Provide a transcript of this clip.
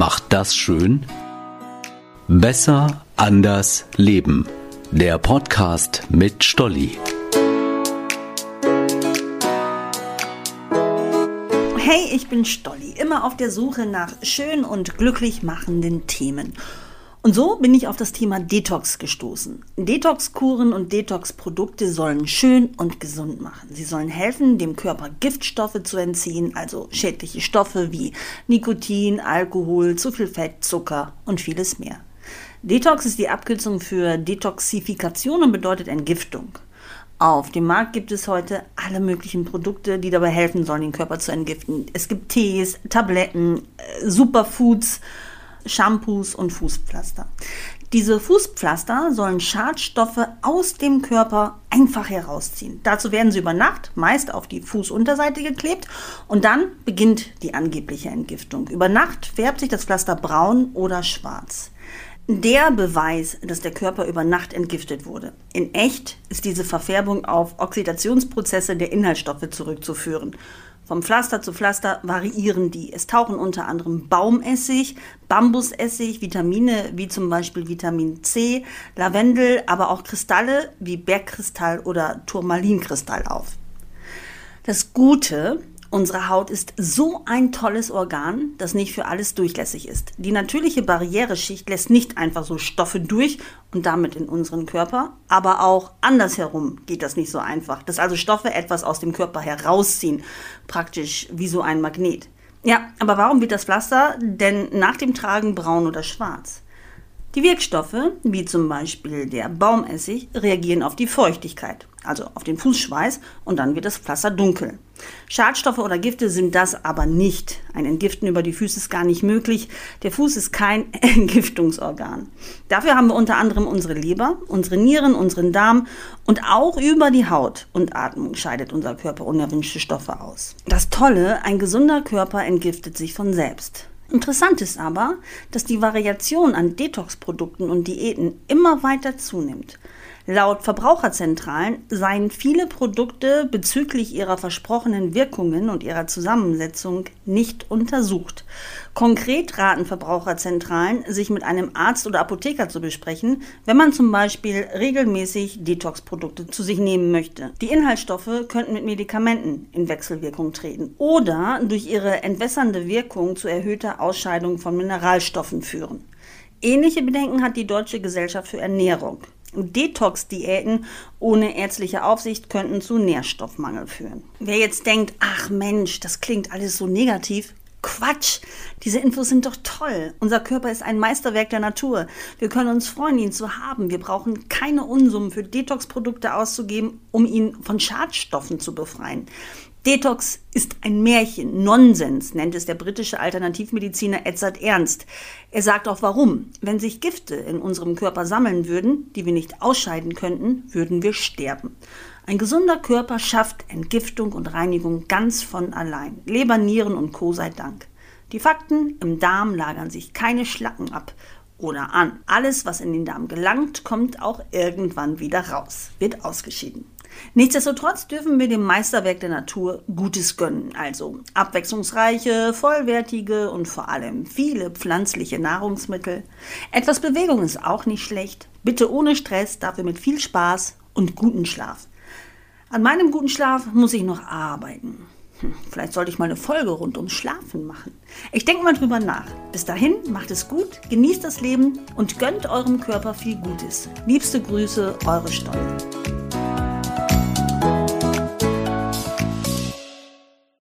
macht das schön? Besser, anders, leben. Der Podcast mit Stolli. Hey, ich bin Stolli, immer auf der Suche nach schön und glücklich machenden Themen. Und so bin ich auf das Thema Detox gestoßen. Detox-Kuren und Detox-Produkte sollen schön und gesund machen. Sie sollen helfen, dem Körper Giftstoffe zu entziehen, also schädliche Stoffe wie Nikotin, Alkohol, zu viel Fett, Zucker und vieles mehr. Detox ist die Abkürzung für Detoxifikation und bedeutet Entgiftung. Auf dem Markt gibt es heute alle möglichen Produkte, die dabei helfen sollen, den Körper zu entgiften. Es gibt Tees, Tabletten, äh, Superfoods, Shampoos und Fußpflaster. Diese Fußpflaster sollen Schadstoffe aus dem Körper einfach herausziehen. Dazu werden sie über Nacht meist auf die Fußunterseite geklebt und dann beginnt die angebliche Entgiftung. Über Nacht färbt sich das Pflaster braun oder schwarz. Der Beweis, dass der Körper über Nacht entgiftet wurde. In echt ist diese Verfärbung auf Oxidationsprozesse der Inhaltsstoffe zurückzuführen. Vom Pflaster zu Pflaster variieren die. Es tauchen unter anderem Baumessig, Bambusessig, Vitamine wie zum Beispiel Vitamin C, Lavendel, aber auch Kristalle wie Bergkristall oder Turmalinkristall auf. Das Gute Unsere Haut ist so ein tolles Organ, das nicht für alles durchlässig ist. Die natürliche Barriereschicht lässt nicht einfach so Stoffe durch und damit in unseren Körper, aber auch andersherum geht das nicht so einfach, dass also Stoffe etwas aus dem Körper herausziehen, praktisch wie so ein Magnet. Ja, aber warum wird das Pflaster denn nach dem Tragen braun oder schwarz? Die Wirkstoffe, wie zum Beispiel der Baumessig, reagieren auf die Feuchtigkeit, also auf den Fußschweiß, und dann wird das Pflaster dunkel. Schadstoffe oder Gifte sind das aber nicht. Ein Entgiften über die Füße ist gar nicht möglich. Der Fuß ist kein Entgiftungsorgan. Dafür haben wir unter anderem unsere Leber, unsere Nieren, unseren Darm und auch über die Haut und Atmung scheidet unser Körper unerwünschte Stoffe aus. Das Tolle, ein gesunder Körper entgiftet sich von selbst. Interessant ist aber, dass die Variation an Detox-Produkten und Diäten immer weiter zunimmt. Laut Verbraucherzentralen seien viele Produkte bezüglich ihrer versprochenen Wirkungen und ihrer Zusammensetzung nicht untersucht. Konkret raten Verbraucherzentralen, sich mit einem Arzt oder Apotheker zu besprechen, wenn man zum Beispiel regelmäßig Detox-Produkte zu sich nehmen möchte. Die Inhaltsstoffe könnten mit Medikamenten in Wechselwirkung treten oder durch ihre entwässernde Wirkung zu erhöhter Ausscheidung von Mineralstoffen führen. Ähnliche Bedenken hat die Deutsche Gesellschaft für Ernährung. Detox-Diäten ohne ärztliche Aufsicht könnten zu Nährstoffmangel führen. Wer jetzt denkt, ach Mensch, das klingt alles so negativ, Quatsch! Diese Infos sind doch toll. Unser Körper ist ein Meisterwerk der Natur. Wir können uns freuen, ihn zu haben. Wir brauchen keine Unsummen für Detox-Produkte auszugeben, um ihn von Schadstoffen zu befreien. Detox ist ein Märchen, Nonsens, nennt es der britische Alternativmediziner Edzard Ernst. Er sagt auch warum. Wenn sich Gifte in unserem Körper sammeln würden, die wir nicht ausscheiden könnten, würden wir sterben. Ein gesunder Körper schafft Entgiftung und Reinigung ganz von allein. Leber, Nieren und Co. sei Dank. Die Fakten, im Darm lagern sich keine Schlacken ab oder an. Alles, was in den Darm gelangt, kommt auch irgendwann wieder raus, wird ausgeschieden. Nichtsdestotrotz dürfen wir dem Meisterwerk der Natur Gutes gönnen, also abwechslungsreiche, vollwertige und vor allem viele pflanzliche Nahrungsmittel. Etwas Bewegung ist auch nicht schlecht, bitte ohne Stress, dafür mit viel Spaß und guten Schlaf. An meinem guten Schlaf muss ich noch arbeiten. Hm, vielleicht sollte ich mal eine Folge rund ums Schlafen machen. Ich denke mal drüber nach. Bis dahin, macht es gut, genießt das Leben und gönnt eurem Körper viel Gutes. Liebste Grüße, eure Steuer.